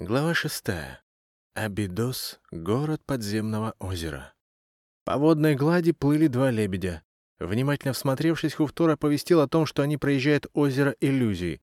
Глава шестая. Абидос — город подземного озера. По водной глади плыли два лебедя. Внимательно всмотревшись, Хуфтор оповестил о том, что они проезжают озеро иллюзий.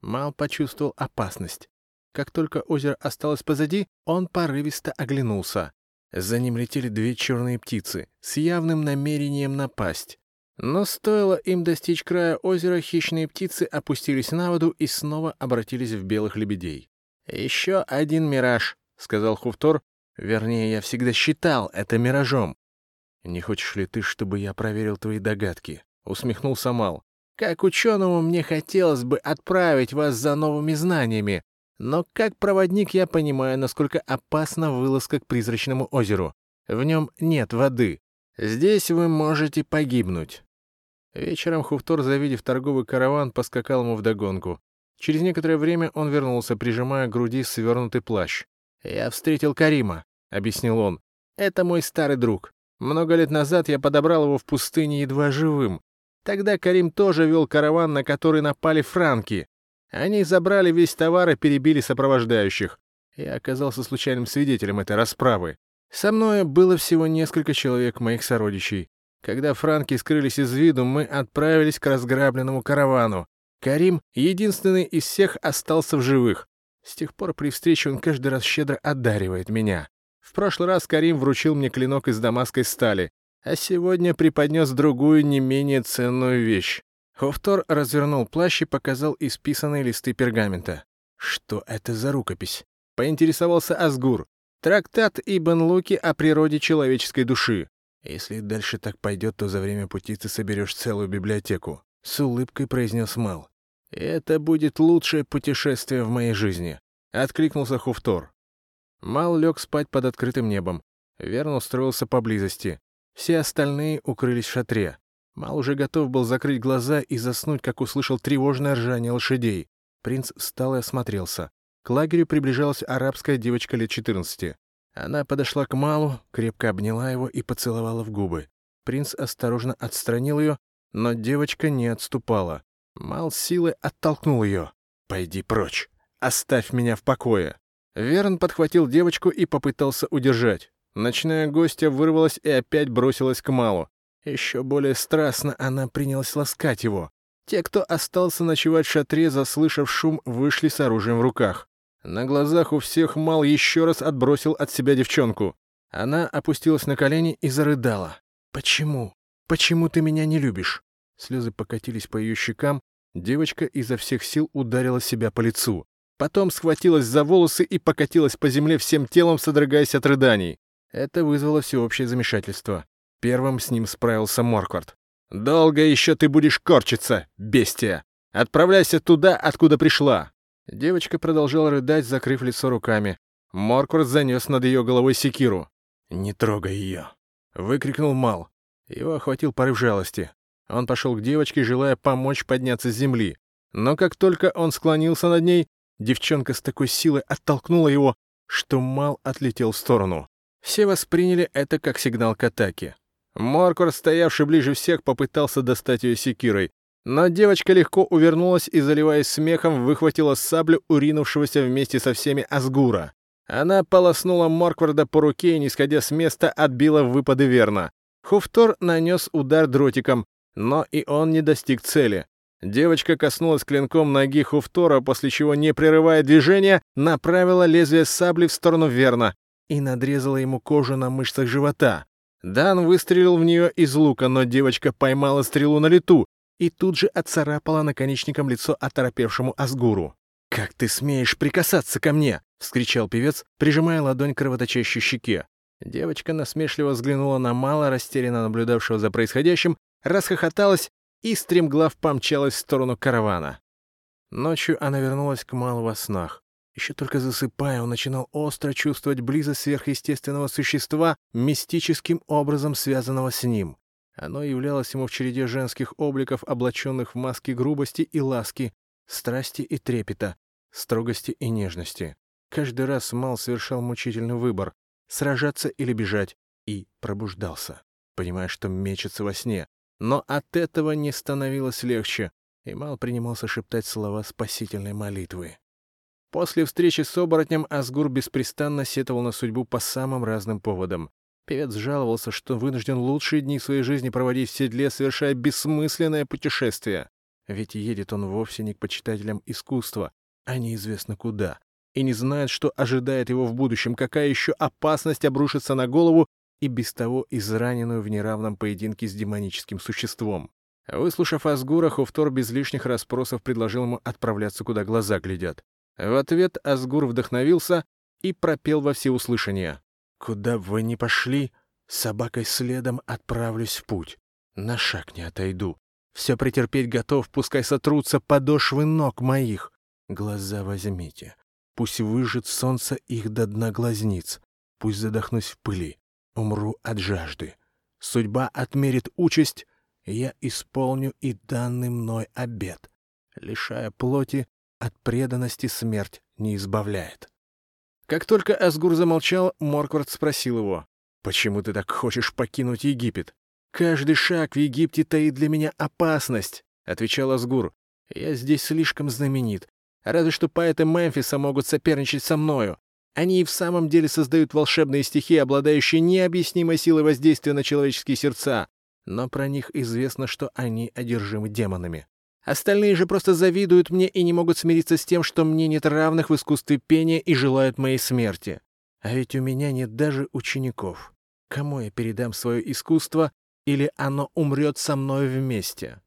Мал почувствовал опасность. Как только озеро осталось позади, он порывисто оглянулся. За ним летели две черные птицы с явным намерением напасть. Но стоило им достичь края озера, хищные птицы опустились на воду и снова обратились в белых лебедей. «Еще один мираж», — сказал Хуфтор. «Вернее, я всегда считал это миражом». «Не хочешь ли ты, чтобы я проверил твои догадки?» — усмехнулся Мал. «Как ученому мне хотелось бы отправить вас за новыми знаниями, но как проводник я понимаю, насколько опасна вылазка к призрачному озеру. В нем нет воды. Здесь вы можете погибнуть». Вечером Хуфтор, завидев торговый караван, поскакал ему вдогонку. Через некоторое время он вернулся, прижимая к груди свернутый плащ. «Я встретил Карима», — объяснил он. «Это мой старый друг. Много лет назад я подобрал его в пустыне едва живым. Тогда Карим тоже вел караван, на который напали франки. Они забрали весь товар и перебили сопровождающих. Я оказался случайным свидетелем этой расправы. Со мной было всего несколько человек моих сородичей. Когда франки скрылись из виду, мы отправились к разграбленному каравану. Карим, единственный из всех, остался в живых. С тех пор при встрече он каждый раз щедро одаривает меня. В прошлый раз Карим вручил мне клинок из дамасской стали, а сегодня преподнес другую, не менее ценную вещь. Хофтор развернул плащ и показал исписанные листы пергамента. «Что это за рукопись?» — поинтересовался Асгур. «Трактат Ибн Луки о природе человеческой души. Если дальше так пойдет, то за время пути ты соберешь целую библиотеку», — с улыбкой произнес Мал. «Это будет лучшее путешествие в моей жизни», — откликнулся Хуфтор. Мал лег спать под открытым небом. Верн устроился поблизости. Все остальные укрылись в шатре. Мал уже готов был закрыть глаза и заснуть, как услышал тревожное ржание лошадей. Принц встал и осмотрелся. К лагерю приближалась арабская девочка лет 14. Она подошла к Малу, крепко обняла его и поцеловала в губы. Принц осторожно отстранил ее, но девочка не отступала. Мал силой оттолкнул ее. «Пойди прочь! Оставь меня в покое!» Верн подхватил девочку и попытался удержать. Ночная гостья вырвалась и опять бросилась к Малу. Еще более страстно она принялась ласкать его. Те, кто остался ночевать в шатре, заслышав шум, вышли с оружием в руках. На глазах у всех Мал еще раз отбросил от себя девчонку. Она опустилась на колени и зарыдала. «Почему? Почему ты меня не любишь?» Слезы покатились по ее щекам, девочка изо всех сил ударила себя по лицу. Потом схватилась за волосы и покатилась по земле всем телом, содрогаясь от рыданий. Это вызвало всеобщее замешательство. Первым с ним справился Морквард. «Долго еще ты будешь корчиться, бестия! Отправляйся туда, откуда пришла!» Девочка продолжала рыдать, закрыв лицо руками. Морквард занес над ее головой секиру. «Не трогай ее!» — выкрикнул Мал. Его охватил порыв жалости. Он пошел к девочке, желая помочь подняться с земли. Но как только он склонился над ней, девчонка с такой силой оттолкнула его, что Мал отлетел в сторону. Все восприняли это как сигнал к атаке. Моркор, стоявший ближе всех, попытался достать ее секирой. Но девочка легко увернулась и, заливаясь смехом, выхватила саблю уринувшегося вместе со всеми Асгура. Она полоснула Моркварда по руке и, не сходя с места, отбила выпады верно. Хуфтор нанес удар дротиком, но и он не достиг цели. Девочка коснулась клинком ноги Хуфтора, после чего, не прерывая движения, направила лезвие сабли в сторону Верна и надрезала ему кожу на мышцах живота. Дан выстрелил в нее из лука, но девочка поймала стрелу на лету и тут же отцарапала наконечником лицо оторопевшему Асгуру. «Как ты смеешь прикасаться ко мне?» — вскричал певец, прижимая ладонь к кровоточащей щеке. Девочка насмешливо взглянула на мало растерянно наблюдавшего за происходящим расхохоталась и стремглав помчалась в сторону каравана. Ночью она вернулась к Малу во снах. Еще только засыпая, он начинал остро чувствовать близость сверхъестественного существа, мистическим образом связанного с ним. Оно являлось ему в череде женских обликов, облаченных в маски грубости и ласки, страсти и трепета, строгости и нежности. Каждый раз Мал совершал мучительный выбор — сражаться или бежать, и пробуждался, понимая, что мечется во сне, но от этого не становилось легче, и Мал принимался шептать слова спасительной молитвы. После встречи с оборотнем Асгур беспрестанно сетовал на судьбу по самым разным поводам. Певец жаловался, что вынужден лучшие дни своей жизни проводить в седле, совершая бессмысленное путешествие. Ведь едет он вовсе не к почитателям искусства, а неизвестно куда, и не знает, что ожидает его в будущем, какая еще опасность обрушится на голову и без того израненную в неравном поединке с демоническим существом. Выслушав Асгура, Хуфтор без лишних расспросов предложил ему отправляться, куда глаза глядят. В ответ Асгур вдохновился и пропел во всеуслышание. «Куда бы вы ни пошли, собакой следом отправлюсь в путь. На шаг не отойду. Все претерпеть готов, пускай сотрутся подошвы ног моих. Глаза возьмите. Пусть выжжет солнце их до дна глазниц. Пусть задохнусь в пыли. Умру от жажды. Судьба отмерит участь, я исполню и данный мной обет. Лишая плоти, от преданности смерть не избавляет. Как только Асгур замолчал, Морквард спросил его, «Почему ты так хочешь покинуть Египет?» «Каждый шаг в Египте таит для меня опасность», — отвечал Асгур. «Я здесь слишком знаменит. Разве что поэты Мемфиса могут соперничать со мною. Они и в самом деле создают волшебные стихи, обладающие необъяснимой силой воздействия на человеческие сердца. Но про них известно, что они одержимы демонами. Остальные же просто завидуют мне и не могут смириться с тем, что мне нет равных в искусстве пения и желают моей смерти. А ведь у меня нет даже учеников. Кому я передам свое искусство, или оно умрет со мной вместе?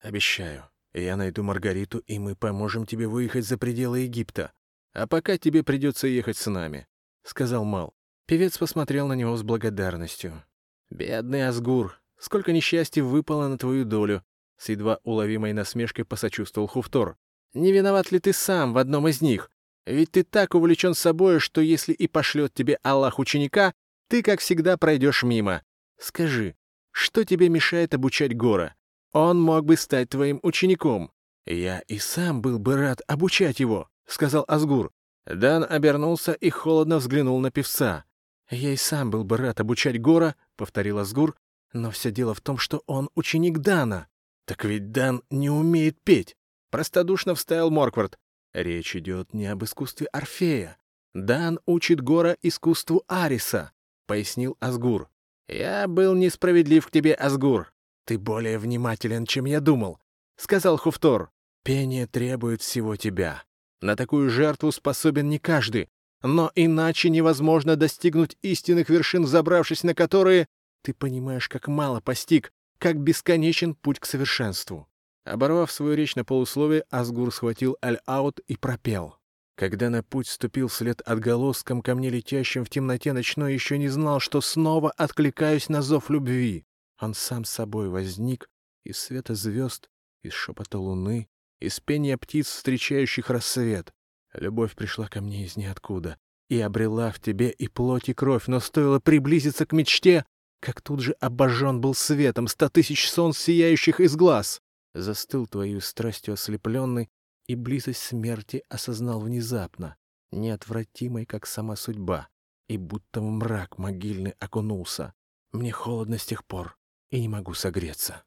Обещаю, я найду Маргариту, и мы поможем тебе выехать за пределы Египта. А пока тебе придется ехать с нами», — сказал Мал. Певец посмотрел на него с благодарностью. «Бедный Асгур, сколько несчастья выпало на твою долю!» С едва уловимой насмешкой посочувствовал Хуфтор. «Не виноват ли ты сам в одном из них? Ведь ты так увлечен собой, что если и пошлет тебе Аллах ученика, ты, как всегда, пройдешь мимо. Скажи, что тебе мешает обучать Гора? Он мог бы стать твоим учеником. Я и сам был бы рад обучать его. — сказал Асгур. Дан обернулся и холодно взглянул на певца. «Я и сам был бы рад обучать Гора», — повторил Асгур, «но все дело в том, что он ученик Дана». «Так ведь Дан не умеет петь», — простодушно вставил Морквард. «Речь идет не об искусстве Орфея. Дан учит Гора искусству Ариса», — пояснил Асгур. «Я был несправедлив к тебе, Асгур. Ты более внимателен, чем я думал», — сказал Хуфтор. «Пение требует всего тебя. На такую жертву способен не каждый, но иначе невозможно достигнуть истинных вершин, забравшись на которые ты понимаешь, как мало постиг, как бесконечен путь к совершенству. Оборвав свою речь на полусловие, Асгур схватил Аль-Аут и пропел. Когда на путь ступил вслед отголоском ко мне летящим в темноте ночной, еще не знал, что снова откликаюсь на зов любви. Он сам собой возник из света звезд, из шепота луны, из пения птиц, встречающих рассвет. Любовь пришла ко мне из ниоткуда и обрела в тебе и плоть, и кровь, но стоило приблизиться к мечте, как тут же обожжен был светом ста тысяч солнц, сияющих из глаз. Застыл твою страстью ослепленный, и близость смерти осознал внезапно, неотвратимой, как сама судьба, и будто в мрак могильный окунулся. Мне холодно с тех пор, и не могу согреться.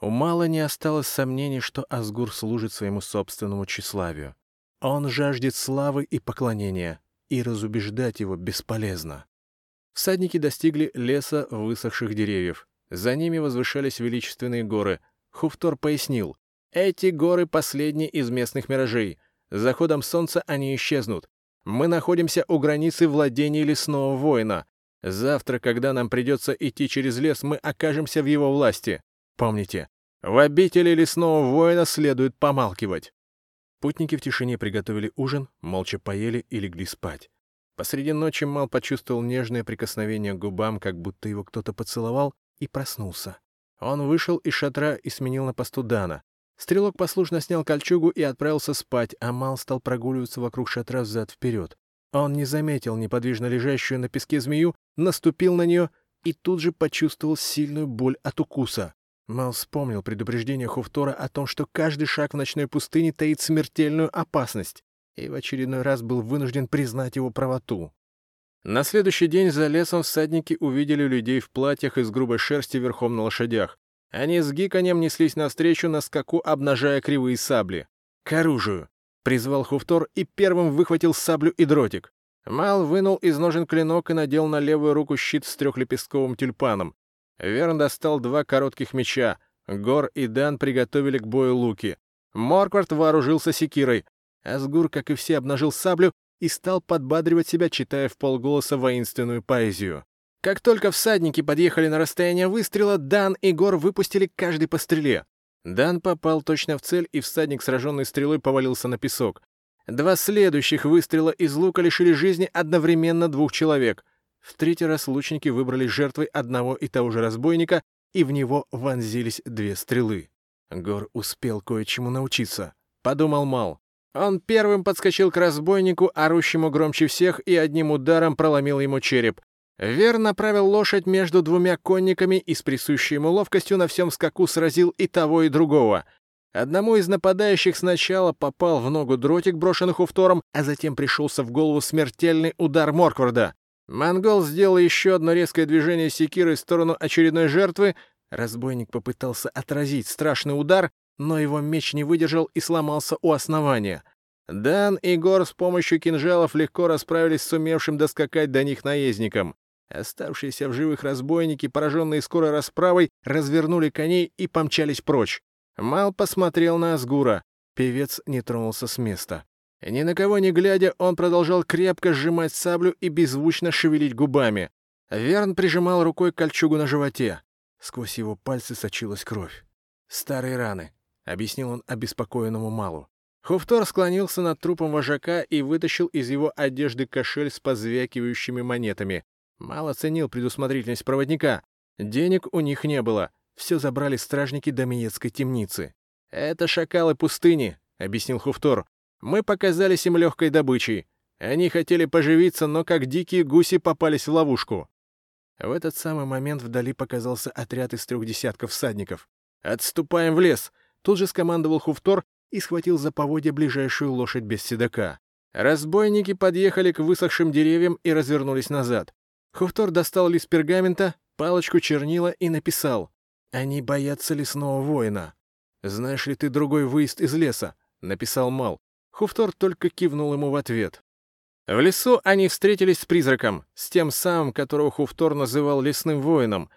У Мала не осталось сомнений, что Асгур служит своему собственному тщеславию. Он жаждет славы и поклонения, и разубеждать его бесполезно. Всадники достигли леса высохших деревьев. За ними возвышались величественные горы. Хуфтор пояснил, эти горы последние из местных миражей. С заходом солнца они исчезнут. Мы находимся у границы владений лесного воина. Завтра, когда нам придется идти через лес, мы окажемся в его власти. Помните, в обители лесного воина следует помалкивать. Путники в тишине приготовили ужин, молча поели и легли спать. Посреди ночи Мал почувствовал нежное прикосновение к губам, как будто его кто-то поцеловал, и проснулся. Он вышел из шатра и сменил на посту Дана. Стрелок послушно снял кольчугу и отправился спать, а Мал стал прогуливаться вокруг шатра взад-вперед. Он не заметил неподвижно лежащую на песке змею, наступил на нее и тут же почувствовал сильную боль от укуса. Мал вспомнил предупреждение Хуфтора о том, что каждый шаг в ночной пустыне таит смертельную опасность, и в очередной раз был вынужден признать его правоту. На следующий день за лесом всадники увидели людей в платьях из грубой шерсти верхом на лошадях. Они с гиканьем неслись навстречу на скаку, обнажая кривые сабли. «К оружию!» призвал Хуфтор и первым выхватил саблю и дротик. Мал вынул из ножен клинок и надел на левую руку щит с трехлепестковым тюльпаном. Верн достал два коротких меча. Гор и Дан приготовили к бою луки. Морквард вооружился секирой. Асгур, как и все, обнажил саблю и стал подбадривать себя, читая в полголоса воинственную поэзию. Как только всадники подъехали на расстояние выстрела, Дан и Гор выпустили каждый по стреле. Дан попал точно в цель, и всадник, сраженный стрелой, повалился на песок. Два следующих выстрела из лука лишили жизни одновременно двух человек. В третий раз лучники выбрали жертвой одного и того же разбойника, и в него вонзились две стрелы. Гор успел кое-чему научиться, подумал Мал. Он первым подскочил к разбойнику, орущему громче всех, и одним ударом проломил ему череп. Вер направил лошадь между двумя конниками и с присущей ему ловкостью на всем скаку сразил и того, и другого. Одному из нападающих сначала попал в ногу дротик, брошенный Хуфтором, а затем пришелся в голову смертельный удар Моркварда. Монгол сделал еще одно резкое движение секирой в сторону очередной жертвы. Разбойник попытался отразить страшный удар, но его меч не выдержал и сломался у основания. Дан и Гор с помощью кинжалов легко расправились с сумевшим доскакать до них наездником. Оставшиеся в живых разбойники, пораженные скорой расправой, развернули коней и помчались прочь. Мал посмотрел на Асгура. Певец не тронулся с места. Ни на кого не глядя, он продолжал крепко сжимать саблю и беззвучно шевелить губами. Верн прижимал рукой кольчугу на животе. Сквозь его пальцы сочилась кровь. «Старые раны», — объяснил он обеспокоенному Малу. Хуфтор склонился над трупом вожака и вытащил из его одежды кошель с позвякивающими монетами. Мало ценил предусмотрительность проводника. Денег у них не было. Все забрали стражники Домиецкой темницы. «Это шакалы пустыни», — объяснил Хуфтор. «Мы показались им легкой добычей. Они хотели поживиться, но как дикие гуси попались в ловушку». В этот самый момент вдали показался отряд из трех десятков всадников. «Отступаем в лес!» Тут же скомандовал Хуфтор и схватил за поводья ближайшую лошадь без седока. Разбойники подъехали к высохшим деревьям и развернулись назад. Хуфтор достал лист пергамента, палочку чернила и написал «Они боятся лесного воина». «Знаешь ли ты другой выезд из леса?» — написал Мал. Хуфтор только кивнул ему в ответ. В лесу они встретились с призраком, с тем самым, которого Хуфтор называл лесным воином.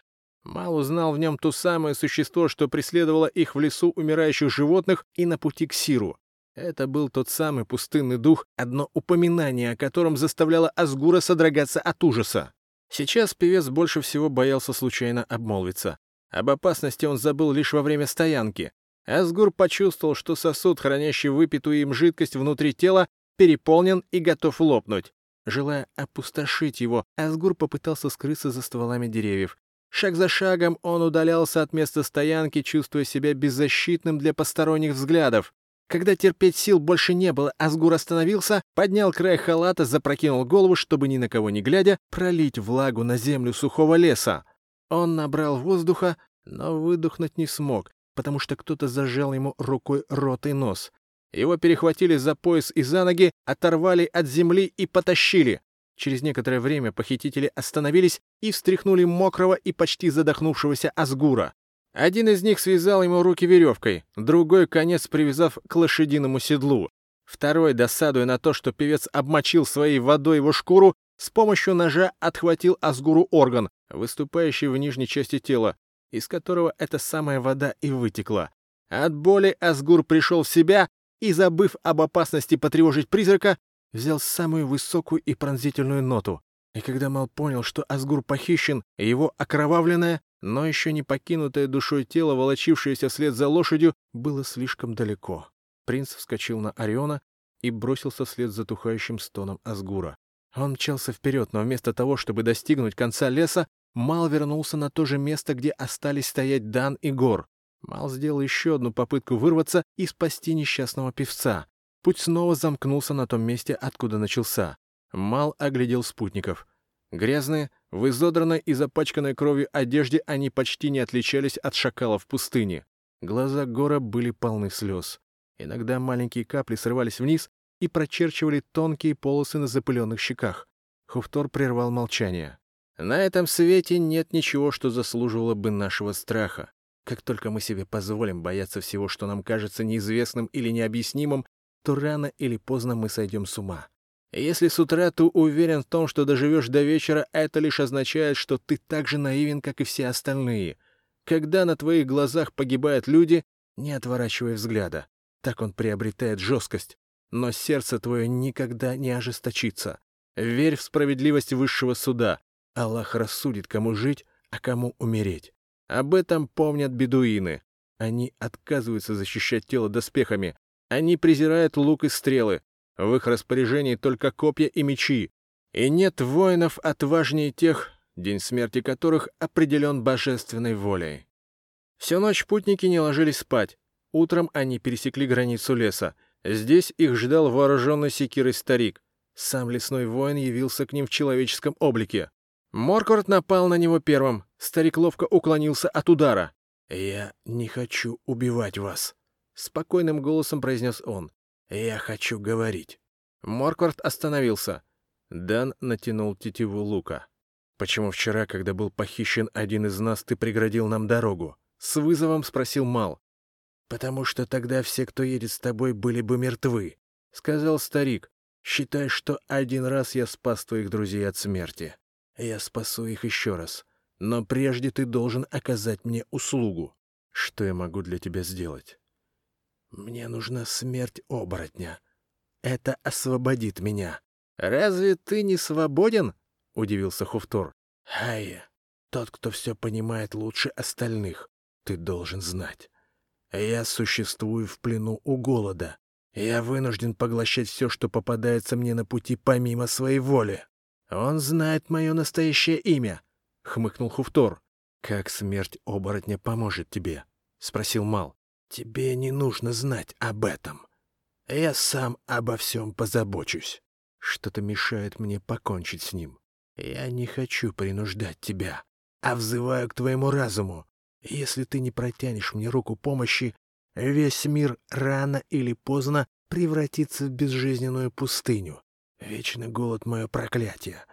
Мал узнал в нем то самое существо, что преследовало их в лесу умирающих животных и на пути к Сиру. Это был тот самый пустынный дух, одно упоминание о котором заставляло Асгура содрогаться от ужаса. Сейчас певец больше всего боялся случайно обмолвиться. Об опасности он забыл лишь во время стоянки. Асгур почувствовал, что сосуд, хранящий выпитую им жидкость внутри тела, переполнен и готов лопнуть. Желая опустошить его, Асгур попытался скрыться за стволами деревьев. Шаг за шагом он удалялся от места стоянки, чувствуя себя беззащитным для посторонних взглядов. Когда терпеть сил больше не было, Асгур остановился, поднял край халата, запрокинул голову, чтобы ни на кого не глядя, пролить влагу на землю сухого леса. Он набрал воздуха, но выдохнуть не смог, потому что кто-то зажал ему рукой рот и нос. Его перехватили за пояс и за ноги, оторвали от земли и потащили. Через некоторое время похитители остановились и встряхнули мокрого и почти задохнувшегося Асгура. Один из них связал ему руки веревкой, другой конец привязав к лошадиному седлу. Второй, досадуя на то, что певец обмочил своей водой его шкуру, с помощью ножа отхватил Асгуру орган, выступающий в нижней части тела, из которого эта самая вода и вытекла. От боли Асгур пришел в себя и, забыв об опасности потревожить призрака, взял самую высокую и пронзительную ноту. И когда Мал понял, что Асгур похищен, его окровавленное, но еще не покинутое душой тело, волочившееся вслед за лошадью, было слишком далеко. Принц вскочил на Ориона и бросился вслед за тухающим стоном Асгура. Он мчался вперед, но вместо того, чтобы достигнуть конца леса, Мал вернулся на то же место, где остались стоять Дан и Гор. Мал сделал еще одну попытку вырваться и спасти несчастного певца. Путь снова замкнулся на том месте, откуда начался. Мал оглядел спутников. Грязные, в изодранной и запачканной кровью одежде они почти не отличались от шакалов пустыне. Глаза Гора были полны слез. Иногда маленькие капли срывались вниз и прочерчивали тонкие полосы на запыленных щеках. Хуфтор прервал молчание. «На этом свете нет ничего, что заслуживало бы нашего страха. Как только мы себе позволим бояться всего, что нам кажется неизвестным или необъяснимым, то рано или поздно мы сойдем с ума. Если с утра ты уверен в том, что доживешь до вечера, это лишь означает, что ты так же наивен, как и все остальные. Когда на твоих глазах погибают люди, не отворачивай взгляда. Так он приобретает жесткость. Но сердце твое никогда не ожесточится. Верь в справедливость высшего суда. Аллах рассудит, кому жить, а кому умереть. Об этом помнят бедуины. Они отказываются защищать тело доспехами. Они презирают лук и стрелы. В их распоряжении только копья и мечи. И нет воинов отважнее тех, день смерти которых определен божественной волей. Всю ночь путники не ложились спать. Утром они пересекли границу леса. Здесь их ждал вооруженный секирой старик. Сам лесной воин явился к ним в человеческом облике. Морквард напал на него первым. Старик ловко уклонился от удара. «Я не хочу убивать вас», — спокойным голосом произнес он. «Я хочу говорить». Морквард остановился. Дан натянул тетиву лука. «Почему вчера, когда был похищен один из нас, ты преградил нам дорогу?» С вызовом спросил Мал. «Потому что тогда все, кто едет с тобой, были бы мертвы», — сказал старик. «Считай, что один раз я спас твоих друзей от смерти. Я спасу их еще раз. Но прежде ты должен оказать мне услугу. Что я могу для тебя сделать?» «Мне нужна смерть оборотня. Это освободит меня». «Разве ты не свободен?» — удивился Хуфтор. «Хайя, тот, кто все понимает лучше остальных, ты должен знать. Я существую в плену у голода. Я вынужден поглощать все, что попадается мне на пути помимо своей воли. Он знает мое настоящее имя», — хмыкнул Хуфтор. «Как смерть оборотня поможет тебе?» — спросил Мал. Тебе не нужно знать об этом. Я сам обо всем позабочусь. Что-то мешает мне покончить с ним. Я не хочу принуждать тебя, а взываю к твоему разуму. Если ты не протянешь мне руку помощи, весь мир рано или поздно превратится в безжизненную пустыню. Вечный голод — мое проклятие.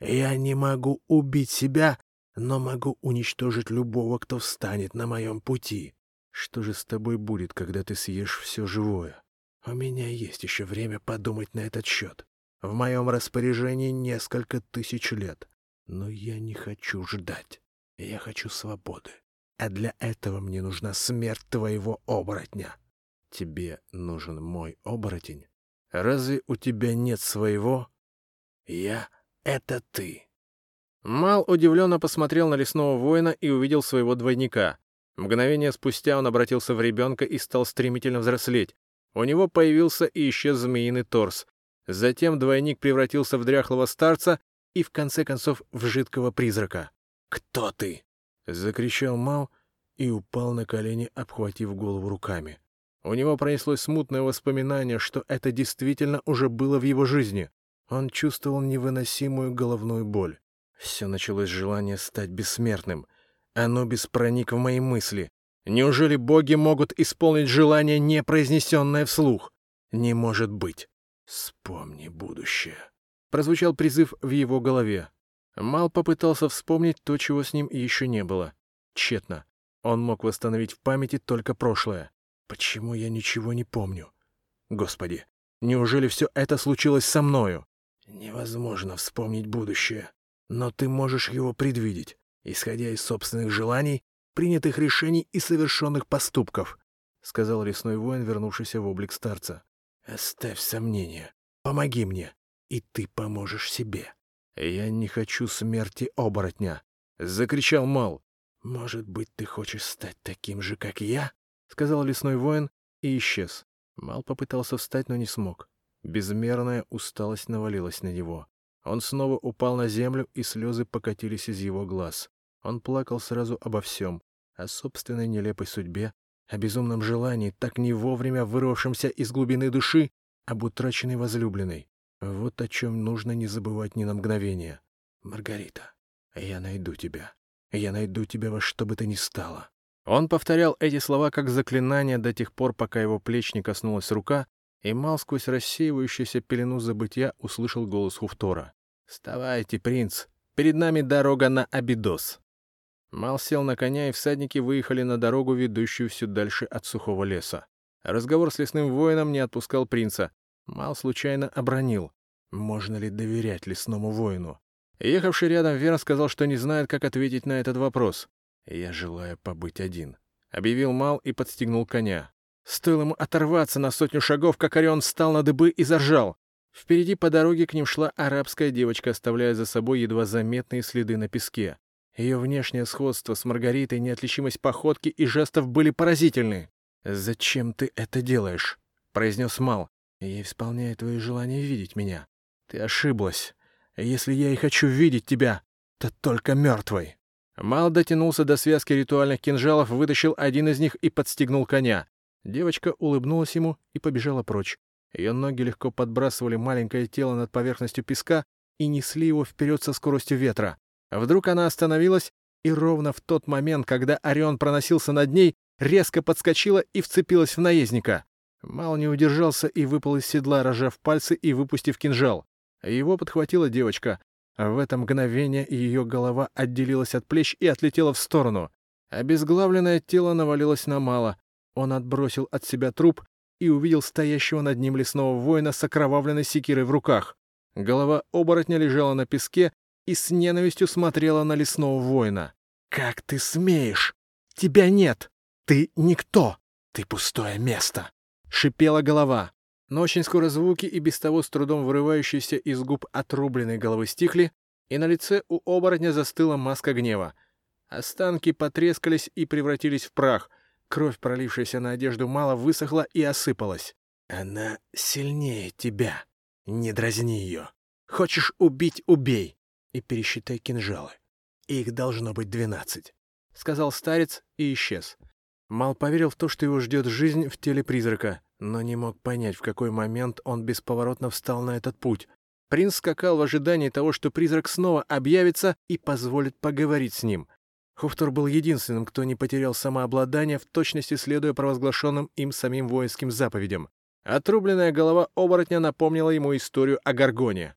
Я не могу убить себя, но могу уничтожить любого, кто встанет на моем пути. Что же с тобой будет, когда ты съешь все живое? У меня есть еще время подумать на этот счет. В моем распоряжении несколько тысяч лет. Но я не хочу ждать. Я хочу свободы. А для этого мне нужна смерть твоего оборотня. Тебе нужен мой оборотень? Разве у тебя нет своего? Я — это ты. Мал удивленно посмотрел на лесного воина и увидел своего двойника. Мгновение спустя он обратился в ребенка и стал стремительно взрослеть. У него появился и исчез змеиный торс. Затем двойник превратился в дряхлого старца и, в конце концов, в жидкого призрака. «Кто ты?» — закричал Мау и упал на колени, обхватив голову руками. У него пронеслось смутное воспоминание, что это действительно уже было в его жизни. Он чувствовал невыносимую головную боль. Все началось с желания стать бессмертным — Анубис проник в мои мысли. Неужели боги могут исполнить желание, не произнесенное вслух? Не может быть. Вспомни будущее. Прозвучал призыв в его голове. Мал попытался вспомнить то, чего с ним еще не было. Тщетно. Он мог восстановить в памяти только прошлое. Почему я ничего не помню? Господи, неужели все это случилось со мною? Невозможно вспомнить будущее, но ты можешь его предвидеть исходя из собственных желаний, принятых решений и совершенных поступков», — сказал лесной воин, вернувшийся в облик старца. «Оставь сомнения. Помоги мне, и ты поможешь себе». «Я не хочу смерти оборотня», — закричал Мал. «Может быть, ты хочешь стать таким же, как я?» — сказал лесной воин и исчез. Мал попытался встать, но не смог. Безмерная усталость навалилась на него. Он снова упал на землю, и слезы покатились из его глаз. Он плакал сразу обо всем, о собственной нелепой судьбе, о безумном желании, так не вовремя вырвавшемся из глубины души, об утраченной возлюбленной. Вот о чем нужно не забывать ни на мгновение. «Маргарита, я найду тебя. Я найду тебя во что бы то ни стало». Он повторял эти слова как заклинание до тех пор, пока его плеч не коснулась рука, и Мал сквозь рассеивающуюся пелену забытья услышал голос Хуфтора. «Вставайте, принц! Перед нами дорога на Абидос!» Мал сел на коня, и всадники выехали на дорогу, ведущую все дальше от сухого леса. Разговор с лесным воином не отпускал принца. Мал случайно обронил. Можно ли доверять лесному воину? Ехавший рядом Вера сказал, что не знает, как ответить на этот вопрос. «Я желаю побыть один», — объявил Мал и подстегнул коня. Стоило ему оторваться на сотню шагов, как Орион встал на дыбы и заржал. Впереди по дороге к ним шла арабская девочка, оставляя за собой едва заметные следы на песке. Ее внешнее сходство с Маргаритой, неотличимость походки и жестов были поразительны. «Зачем ты это делаешь?» — произнес Мал. «Я исполняю твои желания видеть меня. Ты ошиблась. Если я и хочу видеть тебя, то только мертвой». Мал дотянулся до связки ритуальных кинжалов, вытащил один из них и подстегнул коня. Девочка улыбнулась ему и побежала прочь. Ее ноги легко подбрасывали маленькое тело над поверхностью песка и несли его вперед со скоростью ветра. Вдруг она остановилась, и ровно в тот момент, когда Орион проносился над ней, резко подскочила и вцепилась в наездника. Мал не удержался и выпал из седла, рожав пальцы и выпустив кинжал. Его подхватила девочка. В это мгновение ее голова отделилась от плеч и отлетела в сторону. Обезглавленное тело навалилось на Мала. Он отбросил от себя труп и увидел стоящего над ним лесного воина с окровавленной секирой в руках. Голова оборотня лежала на песке и с ненавистью смотрела на лесного воина. «Как ты смеешь? Тебя нет! Ты никто! Ты пустое место!» — шипела голова. Но очень скоро звуки и без того с трудом вырывающиеся из губ отрубленной головы стихли, и на лице у оборотня застыла маска гнева. Останки потрескались и превратились в прах. Кровь, пролившаяся на одежду, мало высохла и осыпалась. «Она сильнее тебя. Не дразни ее. Хочешь убить — убей. И пересчитай кинжалы. Их должно быть двенадцать», — сказал старец и исчез. Мал поверил в то, что его ждет жизнь в теле призрака — но не мог понять, в какой момент он бесповоротно встал на этот путь. Принц скакал в ожидании того, что призрак снова объявится и позволит поговорить с ним. Хуфтор был единственным, кто не потерял самообладание, в точности следуя провозглашенным им самим воинским заповедям. Отрубленная голова оборотня напомнила ему историю о Гаргоне.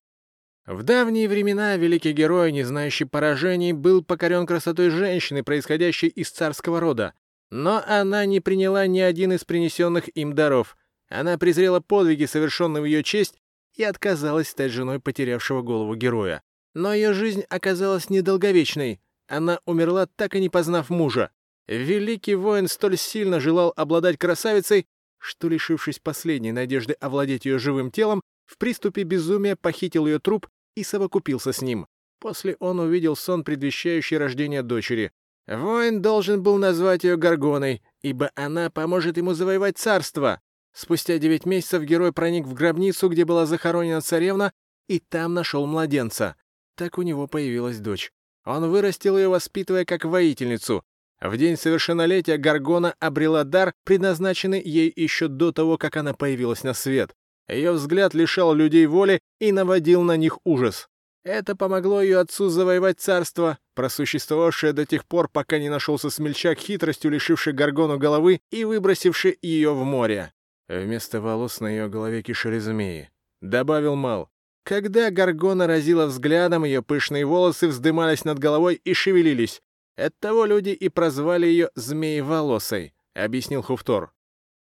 В давние времена великий герой, не знающий поражений, был покорен красотой женщины, происходящей из царского рода. Но она не приняла ни один из принесенных им даров. Она презрела подвиги, совершенные в ее честь, и отказалась стать женой потерявшего голову героя. Но ее жизнь оказалась недолговечной. Она умерла, так и не познав мужа. Великий воин столь сильно желал обладать красавицей, что, лишившись последней надежды овладеть ее живым телом, в приступе безумия похитил ее труп и совокупился с ним. После он увидел сон, предвещающий рождение дочери. Воин должен был назвать ее Гаргоной, ибо она поможет ему завоевать царство. Спустя девять месяцев герой проник в гробницу, где была захоронена царевна, и там нашел младенца. Так у него появилась дочь. Он вырастил ее, воспитывая как воительницу. В день совершеннолетия Гаргона обрела дар, предназначенный ей еще до того, как она появилась на свет. Ее взгляд лишал людей воли и наводил на них ужас. Это помогло ее отцу завоевать царство, просуществовавшее до тех пор, пока не нашелся смельчак, хитростью лишивший Гаргону головы и выбросивший ее в море. Вместо волос на ее голове кишели змеи. Добавил Мал. Когда Гаргона разила взглядом, ее пышные волосы вздымались над головой и шевелились. Оттого люди и прозвали ее «змееволосой», — объяснил Хуфтор.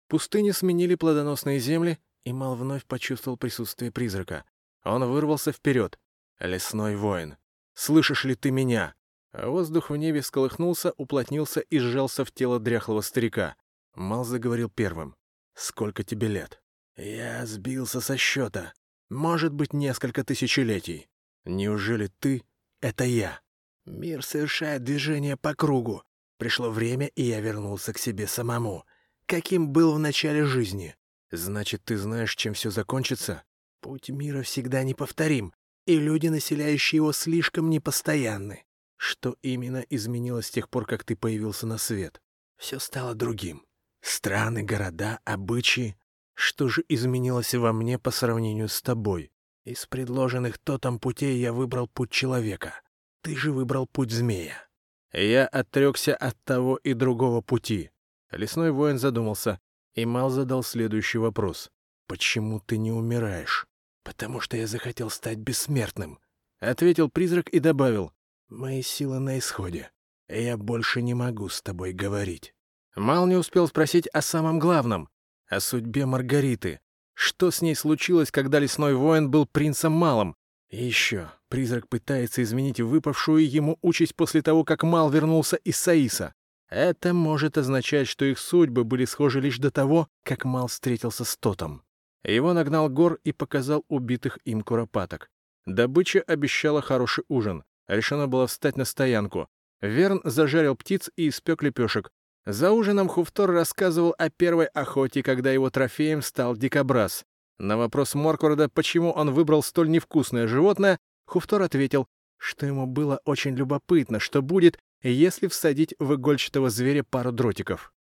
Пустыни сменили плодоносные земли, и Мал вновь почувствовал присутствие призрака. Он вырвался вперед. Лесной воин, слышишь ли ты меня?» воздух в небе сколыхнулся, уплотнился и сжался в тело дряхлого старика. Мал заговорил первым. «Сколько тебе лет?» «Я сбился со счета. Может быть, несколько тысячелетий. Неужели ты — это я?» «Мир совершает движение по кругу. Пришло время, и я вернулся к себе самому. Каким был в начале жизни?» «Значит, ты знаешь, чем все закончится?» «Путь мира всегда неповторим и люди, населяющие его, слишком непостоянны. Что именно изменилось с тех пор, как ты появился на свет? Все стало другим. Страны, города, обычаи. Что же изменилось во мне по сравнению с тобой? Из предложенных тотом путей я выбрал путь человека. Ты же выбрал путь змея. Я отрекся от того и другого пути. Лесной воин задумался, и Мал задал следующий вопрос. «Почему ты не умираешь?» «Потому что я захотел стать бессмертным», — ответил призрак и добавил. «Мои силы на исходе. Я больше не могу с тобой говорить». Мал не успел спросить о самом главном. О судьбе Маргариты. Что с ней случилось, когда лесной воин был принцем малым? И еще, призрак пытается изменить выпавшую ему участь после того, как Мал вернулся из Саиса. Это может означать, что их судьбы были схожи лишь до того, как Мал встретился с Тотом. Его нагнал Гор и показал убитых им куропаток. Добыча обещала хороший ужин. Решено было встать на стоянку. Верн зажарил птиц и испек лепешек. За ужином Хуфтор рассказывал о первой охоте, когда его трофеем стал дикобраз. На вопрос Моркварда, почему он выбрал столь невкусное животное, Хуфтор ответил, что ему было очень любопытно, что будет, если всадить в игольчатого зверя пару дротиков.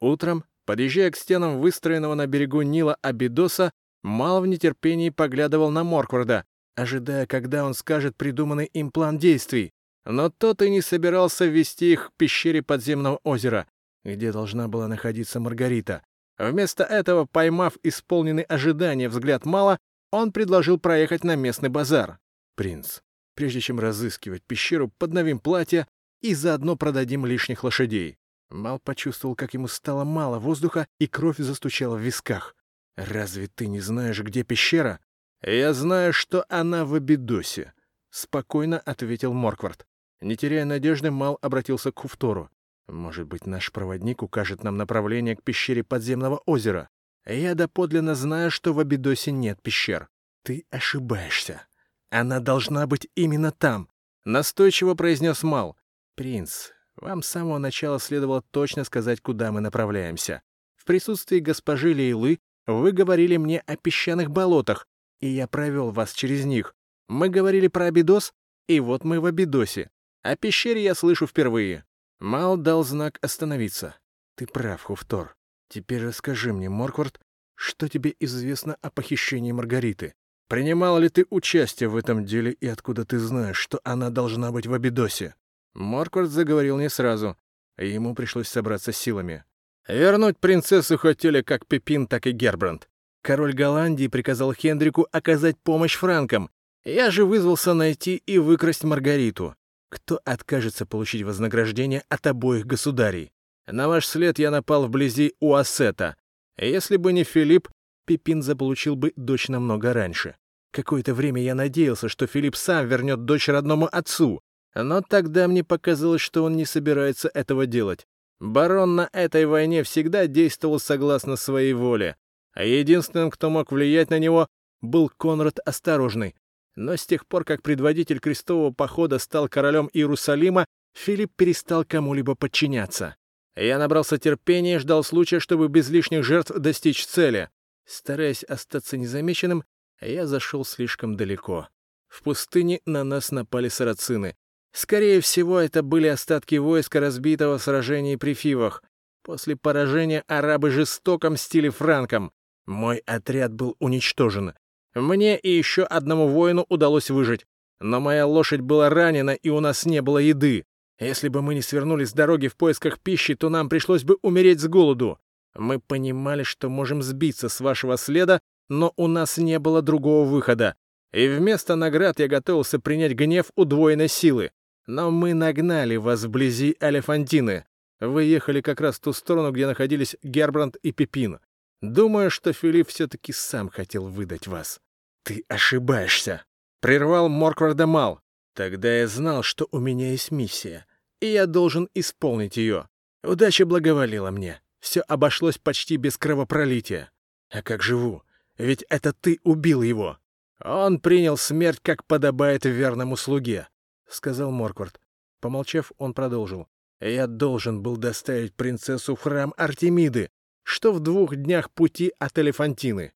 Утром, подъезжая к стенам выстроенного на берегу Нила Абидоса, Мал в нетерпении поглядывал на Моркварда, ожидая, когда он скажет придуманный им план действий. Но тот и не собирался ввести их к пещере подземного озера, где должна была находиться Маргарита. Вместо этого, поймав исполненный ожидания взгляд Мала, он предложил проехать на местный базар. «Принц, прежде чем разыскивать пещеру, подновим платье и заодно продадим лишних лошадей». Мал почувствовал, как ему стало мало воздуха, и кровь застучала в висках. «Разве ты не знаешь, где пещера?» «Я знаю, что она в Абидосе», — спокойно ответил Морквард. Не теряя надежды, Мал обратился к Хуфтору. «Может быть, наш проводник укажет нам направление к пещере подземного озера? Я доподлинно знаю, что в Абидосе нет пещер. Ты ошибаешься. Она должна быть именно там», — настойчиво произнес Мал. «Принц, вам с самого начала следовало точно сказать, куда мы направляемся. В присутствии госпожи Лейлы вы говорили мне о песчаных болотах, и я провел вас через них. Мы говорили про Абидос, и вот мы в Абидосе. О пещере я слышу впервые». Мал дал знак остановиться. «Ты прав, Хуфтор. Теперь расскажи мне, Морквард, что тебе известно о похищении Маргариты? Принимал ли ты участие в этом деле и откуда ты знаешь, что она должна быть в Абидосе?» Морквард заговорил не сразу. Ему пришлось собраться силами. «Вернуть принцессу хотели как Пепин, так и Гербранд. Король Голландии приказал Хендрику оказать помощь франкам. Я же вызвался найти и выкрасть Маргариту. Кто откажется получить вознаграждение от обоих государей? На ваш след я напал вблизи Уассета. Если бы не Филипп, Пипин заполучил бы дочь намного раньше. Какое-то время я надеялся, что Филипп сам вернет дочь родному отцу, но тогда мне показалось, что он не собирается этого делать. Барон на этой войне всегда действовал согласно своей воле, а единственным, кто мог влиять на него, был Конрад Осторожный. Но с тех пор, как предводитель крестового похода стал королем Иерусалима, Филипп перестал кому-либо подчиняться. Я набрался терпения и ждал случая, чтобы без лишних жертв достичь цели. Стараясь остаться незамеченным, я зашел слишком далеко. В пустыне на нас напали сарацины. Скорее всего, это были остатки войска, разбитого в сражении при Фивах. После поражения арабы жестоко мстили франкам. Мой отряд был уничтожен. Мне и еще одному воину удалось выжить. Но моя лошадь была ранена, и у нас не было еды. Если бы мы не свернули с дороги в поисках пищи, то нам пришлось бы умереть с голоду. Мы понимали, что можем сбиться с вашего следа, но у нас не было другого выхода. И вместо наград я готовился принять гнев удвоенной силы. Но мы нагнали вас вблизи Алефантины. Вы ехали как раз в ту сторону, где находились Гербранд и Пепин. Думаю, что Филипп все-таки сам хотел выдать вас. Ты ошибаешься. Прервал Моркварда Мал. Тогда я знал, что у меня есть миссия, и я должен исполнить ее. Удача благоволила мне. Все обошлось почти без кровопролития. А как живу? Ведь это ты убил его. Он принял смерть, как подобает верному слуге, — сказал Морквард. Помолчав, он продолжил. Я должен был доставить принцессу в храм Артемиды, что в двух днях пути от Элефантины.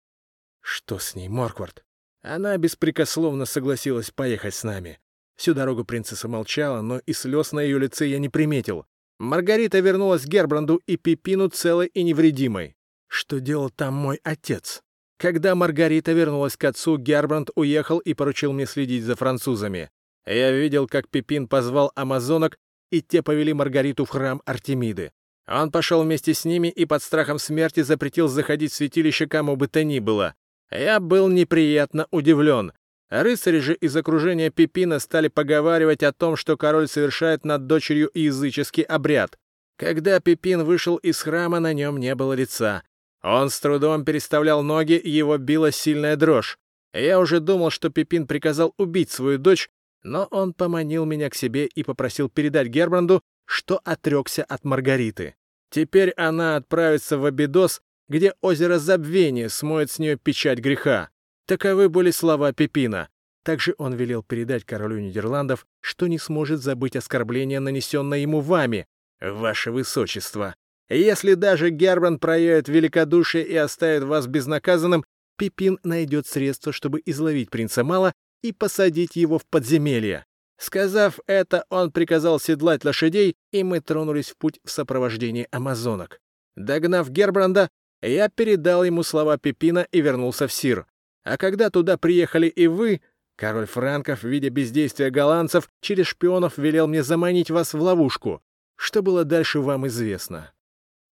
Что с ней, Морквард? Она беспрекословно согласилась поехать с нами. Всю дорогу принцесса молчала, но и слез на ее лице я не приметил. Маргарита вернулась к Гербранду и Пипину целой и невредимой. Что делал там мой отец? Когда Маргарита вернулась к отцу, Гербранд уехал и поручил мне следить за французами. Я видел, как Пипин позвал амазонок, и те повели Маргариту в храм Артемиды. Он пошел вместе с ними и под страхом смерти запретил заходить в святилище кому бы то ни было. Я был неприятно удивлен. Рыцари же из окружения Пипина стали поговаривать о том, что король совершает над дочерью языческий обряд. Когда Пипин вышел из храма, на нем не было лица. Он с трудом переставлял ноги, его била сильная дрожь. Я уже думал, что Пипин приказал убить свою дочь, но он поманил меня к себе и попросил передать Гербранду, что отрекся от Маргариты. Теперь она отправится в Абидос, где озеро Забвения смоет с нее печать греха. Таковы были слова Пипина. Также он велел передать королю Нидерландов, что не сможет забыть оскорбление, нанесенное ему вами, ваше высочество. Если даже Гербранд проявит великодушие и оставит вас безнаказанным, Пипин найдет средства, чтобы изловить принца Мала и посадить его в подземелье. Сказав это, он приказал седлать лошадей, и мы тронулись в путь в сопровождении амазонок. Догнав Гербранда, я передал ему слова Пипина и вернулся в Сир. А когда туда приехали и вы, король франков, видя бездействия голландцев, через шпионов велел мне заманить вас в ловушку. Что было дальше, вам известно.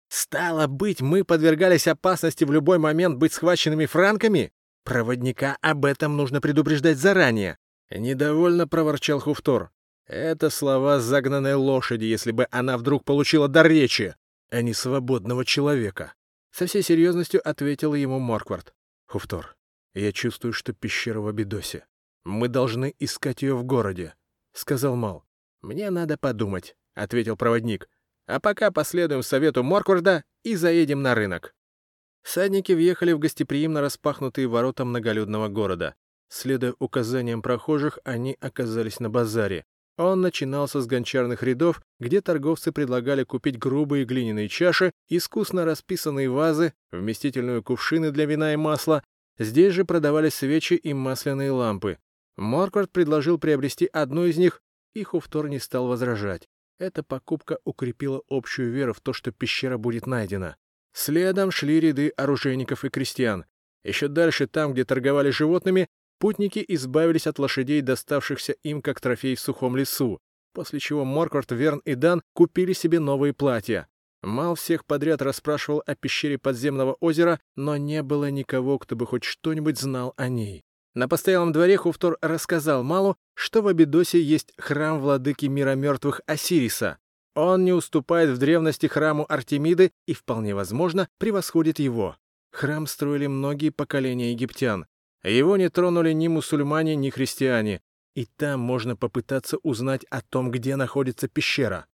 Стало быть, мы подвергались опасности в любой момент быть схваченными франками? Проводника об этом нужно предупреждать заранее. Недовольно проворчал Хуфтор. Это слова загнанной лошади, если бы она вдруг получила дар речи, а не свободного человека. Со всей серьезностью ответил ему Морквард. Хуфтор, я чувствую, что пещера в Абидосе. Мы должны искать ее в городе, сказал Мал. Мне надо подумать, ответил проводник. А пока последуем совету Моркварда и заедем на рынок. Всадники въехали в гостеприимно распахнутые ворота многолюдного города. Следуя указаниям прохожих, они оказались на базаре. Он начинался с гончарных рядов, где торговцы предлагали купить грубые глиняные чаши, искусно расписанные вазы, вместительные кувшины для вина и масла. Здесь же продавались свечи и масляные лампы. Морквард предложил приобрести одну из них, и Хуфтор не стал возражать. Эта покупка укрепила общую веру в то, что пещера будет найдена. Следом шли ряды оружейников и крестьян. Еще дальше, там, где торговали животными, путники избавились от лошадей, доставшихся им как трофей в сухом лесу, после чего Морквард, Верн и Дан купили себе новые платья. Мал всех подряд расспрашивал о пещере подземного озера, но не было никого, кто бы хоть что-нибудь знал о ней. На постоялом дворе Хуфтор рассказал Малу, что в Абидосе есть храм владыки мира мертвых Осириса. Он не уступает в древности храму Артемиды и, вполне возможно, превосходит его. Храм строили многие поколения египтян. Его не тронули ни мусульмане, ни христиане. И там можно попытаться узнать о том, где находится пещера.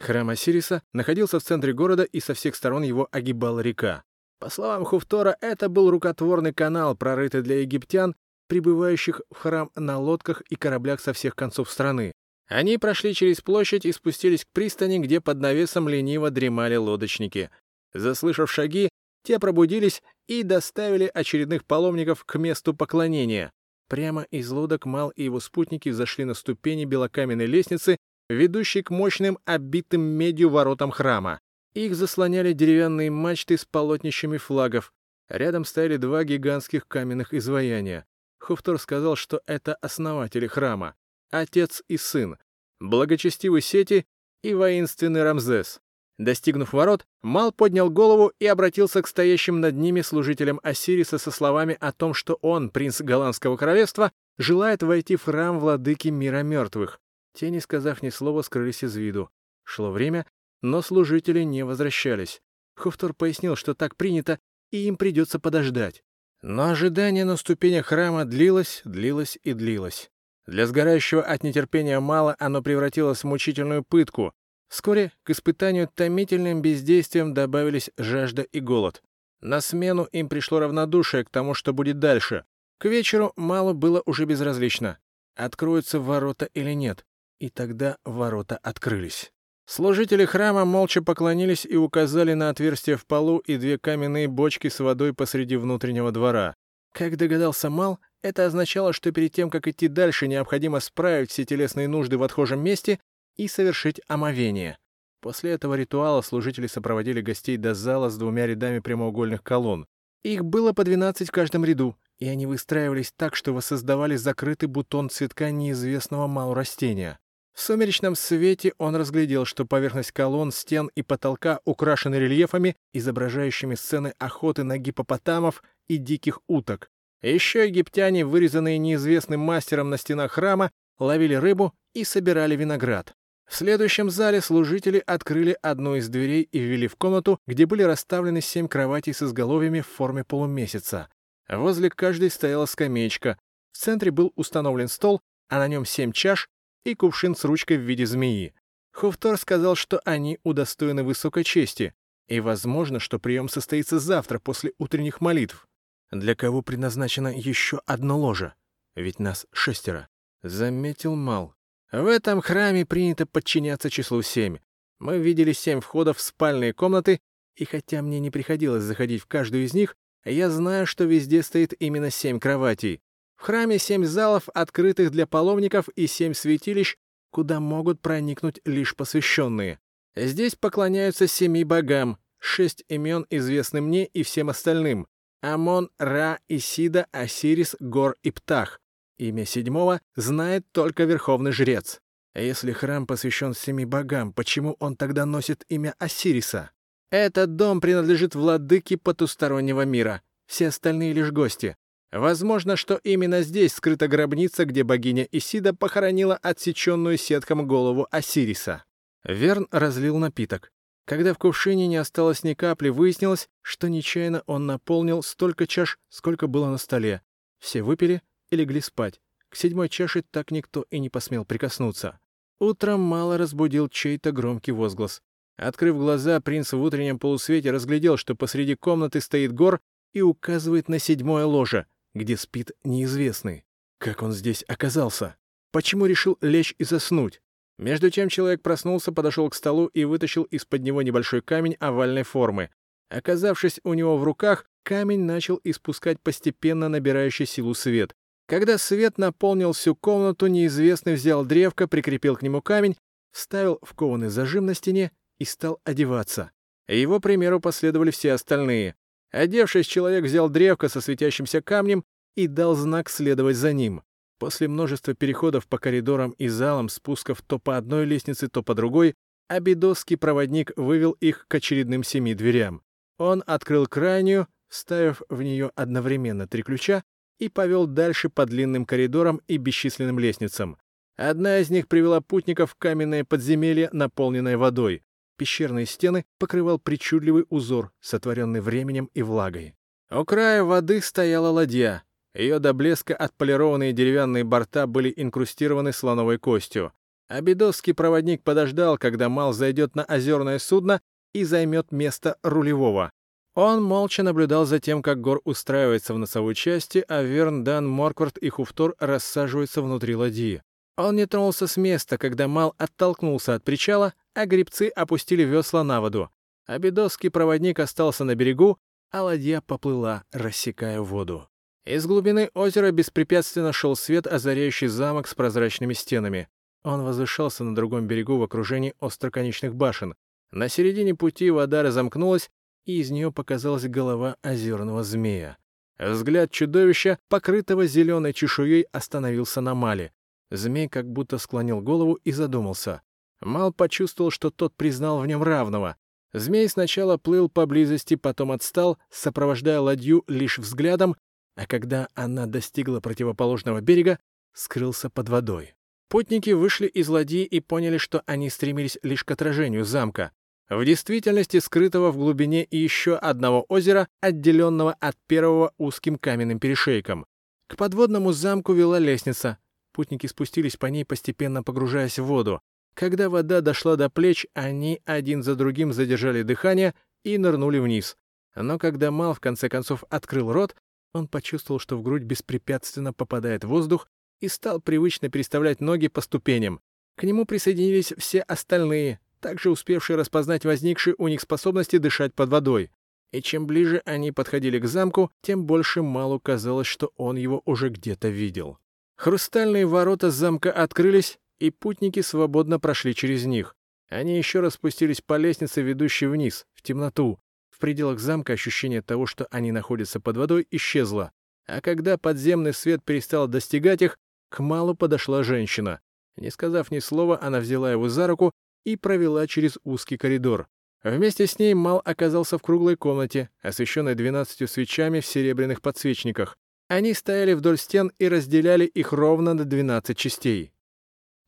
Храм Осириса находился в центре города, и со всех сторон его огибала река. По словам Хуфтора, это был рукотворный канал, прорытый для египтян, прибывающих в храм на лодках и кораблях со всех концов страны. Они прошли через площадь и спустились к пристани, где под навесом лениво дремали лодочники. Заслышав шаги, те пробудились и доставили очередных паломников к месту поклонения. Прямо из лодок Мал и его спутники зашли на ступени белокаменной лестницы, ведущей к мощным, оббитым медью воротам храма. Их заслоняли деревянные мачты с полотнищами флагов. Рядом стояли два гигантских каменных изваяния. Хуфтор сказал, что это основатели храма отец и сын, благочестивый Сети и воинственный Рамзес. Достигнув ворот, Мал поднял голову и обратился к стоящим над ними служителям Осириса со словами о том, что он, принц Голландского королевства, желает войти в храм владыки мира мертвых. Те, не сказав ни слова, скрылись из виду. Шло время, но служители не возвращались. Хуфтор пояснил, что так принято, и им придется подождать. Но ожидание на ступенях храма длилось, длилось и длилось. Для сгорающего от нетерпения мало оно превратилось в мучительную пытку. Вскоре к испытанию томительным бездействием добавились жажда и голод. На смену им пришло равнодушие к тому, что будет дальше. К вечеру мало было уже безразлично, откроются ворота или нет. И тогда ворота открылись. Служители храма молча поклонились и указали на отверстие в полу и две каменные бочки с водой посреди внутреннего двора. Как догадался Мал, это означало, что перед тем, как идти дальше, необходимо справить все телесные нужды в отхожем месте и совершить омовение. После этого ритуала служители сопроводили гостей до зала с двумя рядами прямоугольных колонн. Их было по 12 в каждом ряду, и они выстраивались так, что воссоздавали закрытый бутон цветка неизвестного малу растения. В сумеречном свете он разглядел, что поверхность колонн, стен и потолка украшены рельефами, изображающими сцены охоты на гипопотамов и диких уток. Еще египтяне, вырезанные неизвестным мастером на стенах храма, ловили рыбу и собирали виноград. В следующем зале служители открыли одну из дверей и ввели в комнату, где были расставлены семь кроватей с изголовьями в форме полумесяца. Возле каждой стояла скамеечка. В центре был установлен стол, а на нем семь чаш и кувшин с ручкой в виде змеи. Хуфтор сказал, что они удостоены высокой чести, и возможно, что прием состоится завтра после утренних молитв. Для кого предназначено еще одно ложе? Ведь нас шестеро. Заметил Мал. В этом храме принято подчиняться числу семь. Мы видели семь входов в спальные комнаты, и хотя мне не приходилось заходить в каждую из них, я знаю, что везде стоит именно семь кроватей. В храме семь залов, открытых для паломников, и семь святилищ, куда могут проникнуть лишь посвященные. Здесь поклоняются семи богам, шесть имен известны мне и всем остальным. Амон, Ра, Исида, Осирис, Гор и Птах. Имя седьмого знает только верховный жрец. Если храм посвящен семи богам, почему он тогда носит имя Осириса? Этот дом принадлежит владыке потустороннего мира. Все остальные лишь гости. Возможно, что именно здесь скрыта гробница, где богиня Исида похоронила отсеченную сетком голову Осириса. Верн разлил напиток. Когда в кувшине не осталось ни капли, выяснилось, что нечаянно он наполнил столько чаш, сколько было на столе. Все выпили и легли спать. К седьмой чаше так никто и не посмел прикоснуться. Утром мало разбудил чей-то громкий возглас. Открыв глаза, принц в утреннем полусвете разглядел, что посреди комнаты стоит гор и указывает на седьмое ложе, где спит неизвестный. Как он здесь оказался? Почему решил лечь и заснуть? Между тем человек проснулся, подошел к столу и вытащил из-под него небольшой камень овальной формы. Оказавшись у него в руках, камень начал испускать постепенно набирающий силу свет. Когда свет наполнил всю комнату, неизвестный взял древко, прикрепил к нему камень, вставил в кованый зажим на стене и стал одеваться. Его примеру последовали все остальные. Одевшись, человек взял древко со светящимся камнем и дал знак следовать за ним. После множества переходов по коридорам и залам, спусков то по одной лестнице, то по другой, Абидосский проводник вывел их к очередным семи дверям. Он открыл крайнюю, вставив в нее одновременно три ключа, и повел дальше по длинным коридорам и бесчисленным лестницам. Одна из них привела путников в каменное подземелье, наполненное водой. Пещерные стены покрывал причудливый узор, сотворенный временем и влагой. У края воды стояла ладья. Ее до блеска отполированные деревянные борта были инкрустированы слоновой костью. Абидосский проводник подождал, когда Мал зайдет на озерное судно и займет место рулевого. Он молча наблюдал за тем, как Гор устраивается в носовой части, а Верн, Дан, Морквард и Хуфтор рассаживаются внутри ладьи. Он не тронулся с места, когда Мал оттолкнулся от причала, а гребцы опустили весла на воду. Абидосский проводник остался на берегу, а ладья поплыла, рассекая воду. Из глубины озера беспрепятственно шел свет, озаряющий замок с прозрачными стенами. Он возвышался на другом берегу в окружении остроконечных башен. На середине пути вода разомкнулась, и из нее показалась голова озерного змея. Взгляд чудовища, покрытого зеленой чешуей, остановился на Мале. Змей как будто склонил голову и задумался. Мал почувствовал, что тот признал в нем равного. Змей сначала плыл поблизости, потом отстал, сопровождая ладью лишь взглядом, а когда она достигла противоположного берега, скрылся под водой. Путники вышли из ладьи и поняли, что они стремились лишь к отражению замка. В действительности скрытого в глубине еще одного озера, отделенного от первого узким каменным перешейком. К подводному замку вела лестница. Путники спустились по ней, постепенно погружаясь в воду. Когда вода дошла до плеч, они один за другим задержали дыхание и нырнули вниз. Но когда Мал в конце концов открыл рот, он почувствовал, что в грудь беспрепятственно попадает воздух и стал привычно переставлять ноги по ступеням. К нему присоединились все остальные, также успевшие распознать возникшие у них способности дышать под водой. И чем ближе они подходили к замку, тем больше Малу казалось, что он его уже где-то видел. Хрустальные ворота замка открылись, и путники свободно прошли через них. Они еще раз спустились по лестнице, ведущей вниз, в темноту, в пределах замка ощущение того, что они находятся под водой, исчезло. А когда подземный свет перестал достигать их, к Малу подошла женщина. Не сказав ни слова, она взяла его за руку и провела через узкий коридор. Вместе с ней Мал оказался в круглой комнате, освещенной двенадцатью свечами в серебряных подсвечниках. Они стояли вдоль стен и разделяли их ровно на двенадцать частей.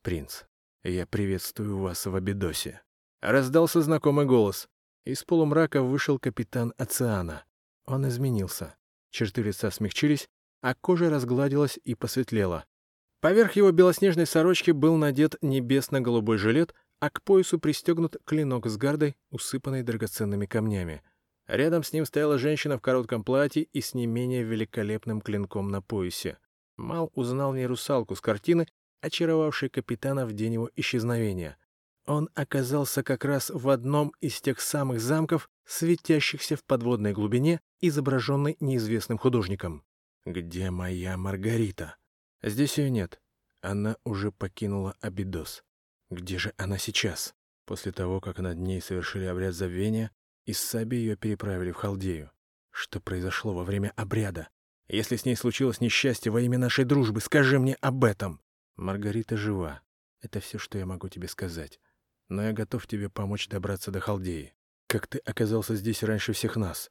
«Принц, я приветствую вас в Абидосе». Раздался знакомый голос. Из полумрака вышел капитан Оциана. Он изменился. Черты лица смягчились, а кожа разгладилась и посветлела. Поверх его белоснежной сорочки был надет небесно-голубой жилет, а к поясу пристегнут клинок с гардой, усыпанной драгоценными камнями. Рядом с ним стояла женщина в коротком платье и с не менее великолепным клинком на поясе. Мал узнал в ней русалку с картины, очаровавшей капитана в день его исчезновения. Он оказался как раз в одном из тех самых замков, светящихся в подводной глубине, изображенной неизвестным художником. «Где моя Маргарита?» «Здесь ее нет. Она уже покинула Абидос. Где же она сейчас?» После того, как над ней совершили обряд забвения, из Саби ее переправили в Халдею. Что произошло во время обряда? Если с ней случилось несчастье во имя нашей дружбы, скажи мне об этом. Маргарита жива. Это все, что я могу тебе сказать. Но я готов тебе помочь добраться до Халдеи. Как ты оказался здесь раньше всех нас?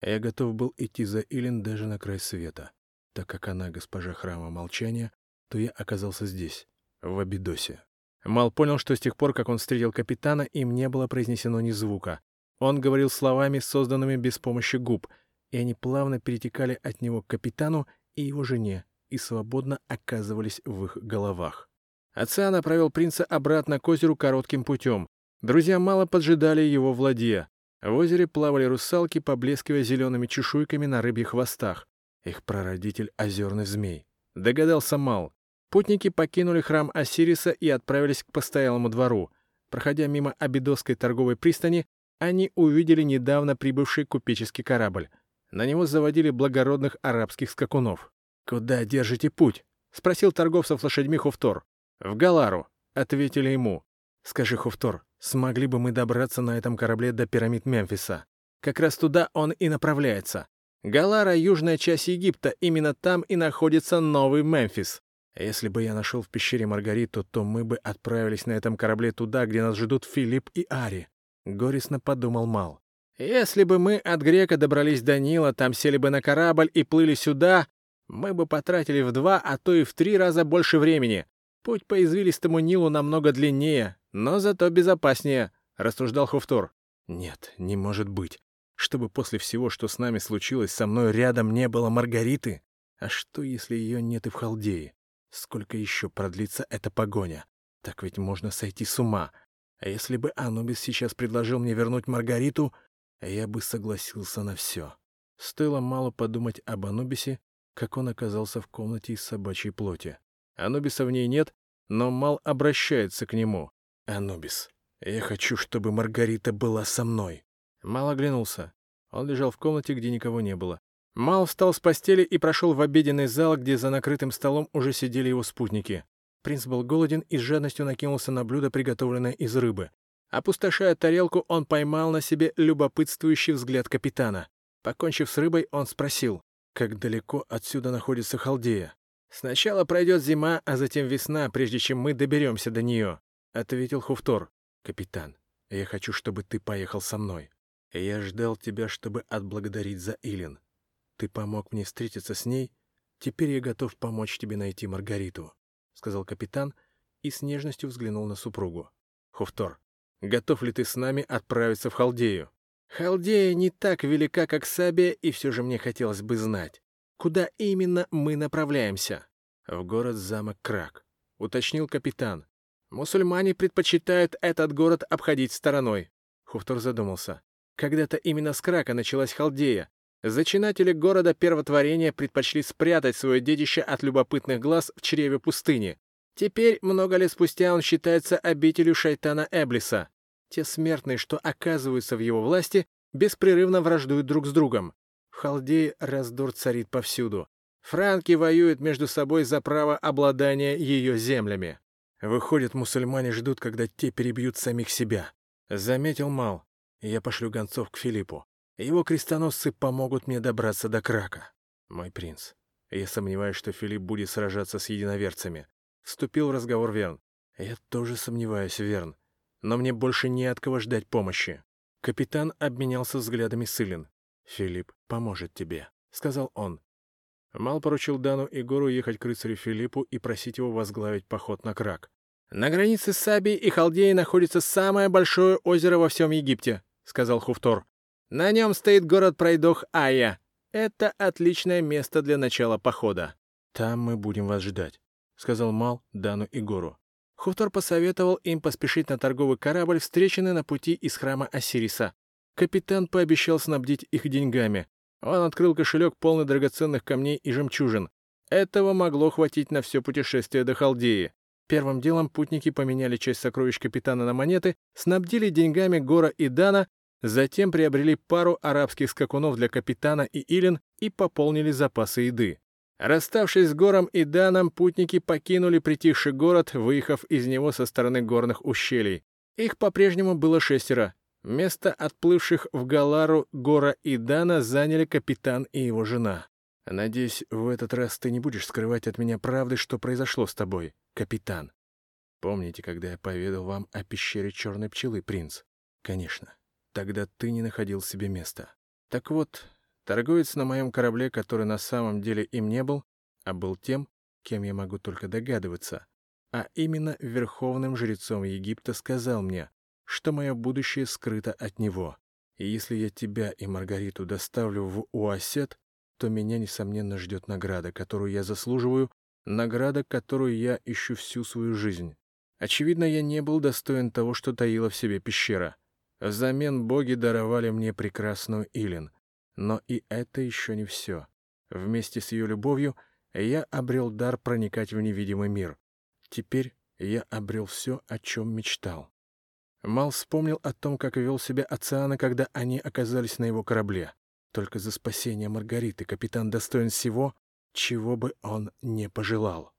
Я готов был идти за Илин даже на край света. Так как она госпожа храма молчания, то я оказался здесь, в Абидосе. Мал понял, что с тех пор, как он встретил капитана, им не было произнесено ни звука. Он говорил словами, созданными без помощи губ, и они плавно перетекали от него к капитану и его жене и свободно оказывались в их головах. Оциана провел принца обратно к озеру коротким путем. Друзья мало поджидали его в ладье. В озере плавали русалки, поблескивая зелеными чешуйками на рыбьих хвостах. Их прародитель — озерный змей. Догадался Мал. Путники покинули храм Осириса и отправились к постоялому двору. Проходя мимо Абидосской торговой пристани, они увидели недавно прибывший купеческий корабль. На него заводили благородных арабских скакунов. «Куда держите путь?» — спросил торговцев лошадьми Хуфтор. «В Галару», — ответили ему. «Скажи, Хуфтор, смогли бы мы добраться на этом корабле до пирамид Мемфиса? Как раз туда он и направляется. Галара — южная часть Египта, именно там и находится новый Мемфис. Если бы я нашел в пещере Маргариту, то мы бы отправились на этом корабле туда, где нас ждут Филипп и Ари. Горестно подумал Мал. Если бы мы от Грека добрались до Нила, там сели бы на корабль и плыли сюда, мы бы потратили в два, а то и в три раза больше времени. Путь по извилистому Нилу намного длиннее, но зато безопаснее, — рассуждал Хуфтор. Нет, не может быть. Чтобы после всего, что с нами случилось, со мной рядом не было Маргариты? А что, если ее нет и в Халдее? Сколько еще продлится эта погоня? Так ведь можно сойти с ума. А если бы Анубис сейчас предложил мне вернуть Маргариту, я бы согласился на все. Стоило мало подумать об Анубисе, как он оказался в комнате из собачьей плоти. Анубиса в ней нет, но Мал обращается к нему. «Анубис, я хочу, чтобы Маргарита была со мной». Мал оглянулся. Он лежал в комнате, где никого не было. Мал встал с постели и прошел в обеденный зал, где за накрытым столом уже сидели его спутники. Принц был голоден и с жадностью накинулся на блюдо, приготовленное из рыбы. Опустошая тарелку, он поймал на себе любопытствующий взгляд капитана. Покончив с рыбой, он спросил, как далеко отсюда находится Халдея. «Сначала пройдет зима, а затем весна, прежде чем мы доберемся до нее», — ответил Хуфтор. «Капитан, я хочу, чтобы ты поехал со мной. Я ждал тебя, чтобы отблагодарить за Илин. Ты помог мне встретиться с ней, теперь я готов помочь тебе найти Маргариту» сказал капитан и с нежностью взглянул на супругу. «Хуфтор, готов ли ты с нами отправиться в Халдею?» «Халдея не так велика, как Сабия, и все же мне хотелось бы знать, куда именно мы направляемся?» «В город-замок Крак», — уточнил капитан. «Мусульмане предпочитают этот город обходить стороной». Хуфтор задумался. Когда-то именно с Крака началась Халдея, Зачинатели города первотворения предпочли спрятать свое детище от любопытных глаз в чреве пустыни. Теперь, много лет спустя, он считается обителю шайтана Эблиса. Те смертные, что оказываются в его власти, беспрерывно враждуют друг с другом. В раздор царит повсюду. Франки воюют между собой за право обладания ее землями. Выходит, мусульмане ждут, когда те перебьют самих себя. Заметил Мал. Я пошлю гонцов к Филиппу. Его крестоносцы помогут мне добраться до Крака. Мой принц, я сомневаюсь, что Филипп будет сражаться с единоверцами. Вступил в разговор Верн. Я тоже сомневаюсь, Верн. Но мне больше не от кого ждать помощи. Капитан обменялся взглядами с Илин. «Филипп поможет тебе», — сказал он. Мал поручил Дану и Гору ехать к рыцарю Филиппу и просить его возглавить поход на Крак. «На границе Сабии и Халдеи находится самое большое озеро во всем Египте», — сказал Хуфтор. «На нем стоит город Пройдох Ая. Это отличное место для начала похода». «Там мы будем вас ждать», — сказал Мал Дану и Гору. Хуфтор посоветовал им поспешить на торговый корабль, встреченный на пути из храма Осириса. Капитан пообещал снабдить их деньгами. Он открыл кошелек, полный драгоценных камней и жемчужин. Этого могло хватить на все путешествие до Халдеи. Первым делом путники поменяли часть сокровищ капитана на монеты, снабдили деньгами Гора и Дана, затем приобрели пару арабских скакунов для капитана и Илин и пополнили запасы еды. Расставшись с Гором и Даном, путники покинули притихший город, выехав из него со стороны горных ущелий. Их по-прежнему было шестеро. Место отплывших в Галару Гора и Дана заняли капитан и его жена. Надеюсь, в этот раз ты не будешь скрывать от меня правды, что произошло с тобой, капитан. Помните, когда я поведал вам о пещере черной пчелы, принц? Конечно. Тогда ты не находил себе места. Так вот, торговец на моем корабле, который на самом деле им не был, а был тем, кем я могу только догадываться, а именно верховным жрецом Египта сказал мне, что мое будущее скрыто от него. И если я тебя и Маргариту доставлю в Уасет, то меня, несомненно, ждет награда, которую я заслуживаю, награда, которую я ищу всю свою жизнь. Очевидно, я не был достоин того, что таила в себе пещера. Взамен боги даровали мне прекрасную Илин. Но и это еще не все. Вместе с ее любовью я обрел дар проникать в невидимый мир. Теперь я обрел все, о чем мечтал. Мал вспомнил о том, как вел себя Оциана, когда они оказались на его корабле. Только за спасение Маргариты капитан достоин всего, чего бы он не пожелал.